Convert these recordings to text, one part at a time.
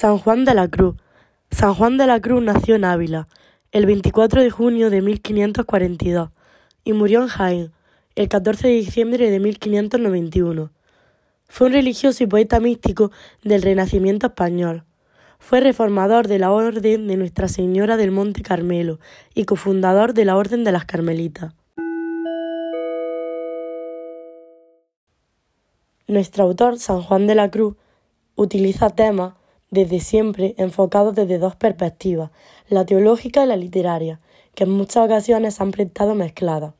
San Juan de la Cruz. San Juan de la Cruz nació en Ávila el 24 de junio de 1542 y murió en Jaén el 14 de diciembre de 1591. Fue un religioso y poeta místico del Renacimiento español. Fue reformador de la Orden de Nuestra Señora del Monte Carmelo y cofundador de la Orden de las Carmelitas. Nuestro autor, San Juan de la Cruz, utiliza temas desde siempre enfocados desde dos perspectivas, la teológica y la literaria, que en muchas ocasiones han prestado mezcladas.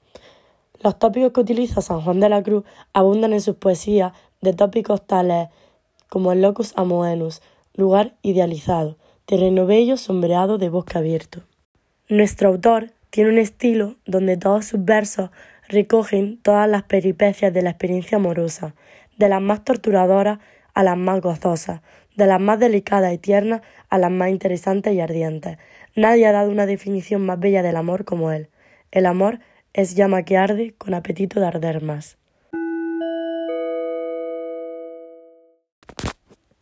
Los tópicos que utiliza San Juan de la Cruz abundan en sus poesías de tópicos tales como el locus amoenus, lugar idealizado, terreno bello sombreado de bosque abierto. Nuestro autor tiene un estilo donde todos sus versos recogen todas las peripecias de la experiencia amorosa, de las más torturadoras a las más gozosas, de las más delicadas y tiernas a las más interesantes y ardientes. Nadie ha dado una definición más bella del amor como él. El amor es llama que arde con apetito de arder más.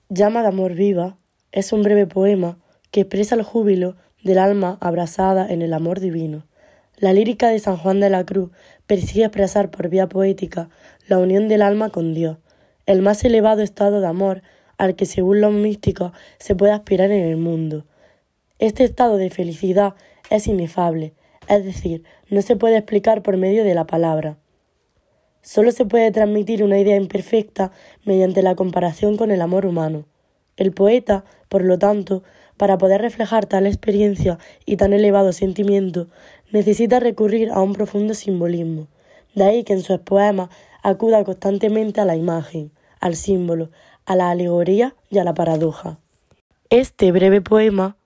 Llama de amor viva es un breve poema que expresa el júbilo del alma abrasada en el amor divino. La lírica de San Juan de la Cruz persigue expresar por vía poética la unión del alma con Dios, el más elevado estado de amor al que según los místicos se puede aspirar en el mundo. Este estado de felicidad es inefable, es decir, no se puede explicar por medio de la palabra. Solo se puede transmitir una idea imperfecta mediante la comparación con el amor humano. El poeta, por lo tanto, para poder reflejar tal experiencia y tan elevado sentimiento, necesita recurrir a un profundo simbolismo. De ahí que en sus poemas acuda constantemente a la imagen, al símbolo, a la alegoría y a la paradoja. Este breve poema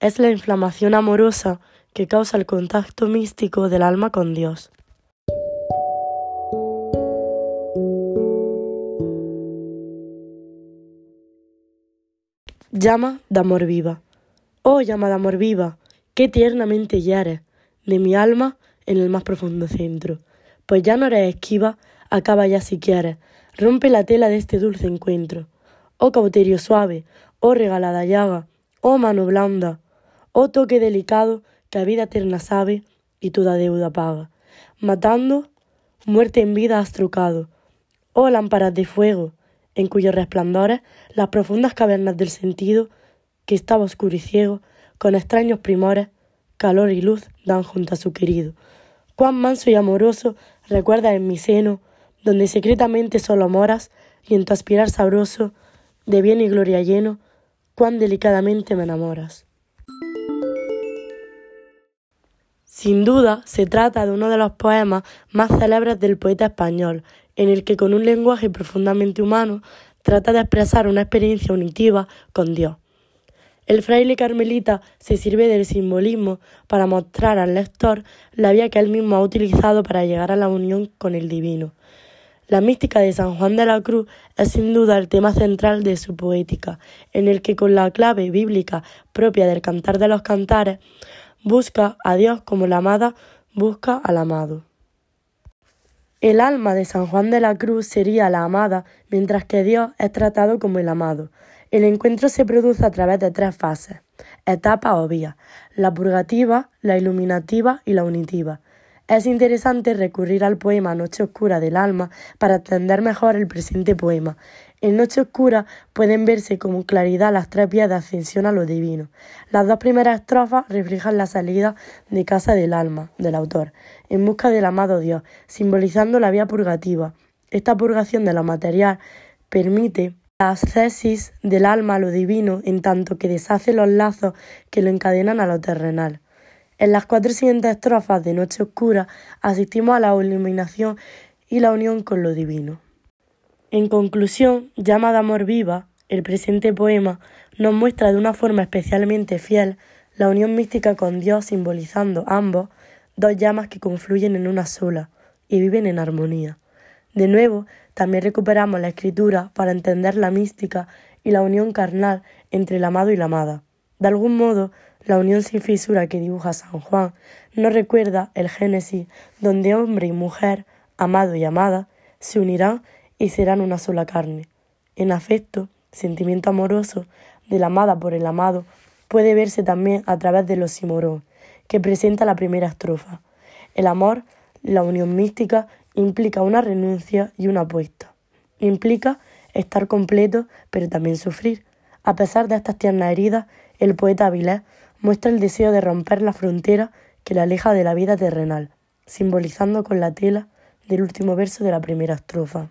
es la inflamación amorosa que causa el contacto místico del alma con Dios. Llama de amor viva. Oh llama de amor viva, qué tiernamente hieres de mi alma en el más profundo centro. Pues ya no eres esquiva, acaba ya si quieres, rompe la tela de este dulce encuentro oh cauterio suave, oh regalada llaga, oh mano blanda, oh toque delicado que a vida eterna sabe y toda deuda paga. Matando, muerte en vida has trucado, oh lámparas de fuego, en cuyos resplandores las profundas cavernas del sentido, que estaba oscuro y ciego, con extraños primores, calor y luz dan junto a su querido. Cuán manso y amoroso recuerdas en mi seno, donde secretamente solo moras, y en tu aspirar sabroso de bien y gloria lleno, cuán delicadamente me enamoras. Sin duda, se trata de uno de los poemas más célebres del poeta español, en el que con un lenguaje profundamente humano trata de expresar una experiencia unitiva con Dios. El fraile carmelita se sirve del simbolismo para mostrar al lector la vía que él mismo ha utilizado para llegar a la unión con el divino, la mística de San Juan de la Cruz es sin duda el tema central de su poética, en el que con la clave bíblica propia del cantar de los cantares, busca a Dios como la amada busca al amado. El alma de San Juan de la Cruz sería la amada, mientras que Dios es tratado como el amado. El encuentro se produce a través de tres fases, etapas o vías, la purgativa, la iluminativa y la unitiva. Es interesante recurrir al poema Noche Oscura del Alma para entender mejor el presente poema. En Noche Oscura pueden verse con claridad las tres vías de ascensión a lo divino. Las dos primeras estrofas reflejan la salida de casa del alma, del autor, en busca del amado Dios, simbolizando la vía purgativa. Esta purgación de lo material permite la ascesis del alma a lo divino en tanto que deshace los lazos que lo encadenan a lo terrenal. En las cuatro siguientes estrofas de Noche Oscura asistimos a la iluminación y la unión con lo divino. En conclusión, Llama de Amor Viva, el presente poema, nos muestra de una forma especialmente fiel la unión mística con Dios simbolizando ambos dos llamas que confluyen en una sola y viven en armonía. De nuevo, también recuperamos la escritura para entender la mística y la unión carnal entre el amado y la amada. De algún modo, la unión sin fisura que dibuja San Juan nos recuerda el Génesis, donde hombre y mujer, amado y amada, se unirán y serán una sola carne. En afecto, sentimiento amoroso, de la amada por el amado puede verse también a través del oxímoron que presenta la primera estrofa. El amor, la unión mística, implica una renuncia y una apuesta. Implica estar completo, pero también sufrir. A pesar de estas tiernas heridas, el poeta Avilés muestra el deseo de romper la frontera que le aleja de la vida terrenal, simbolizando con la tela del último verso de la primera estrofa.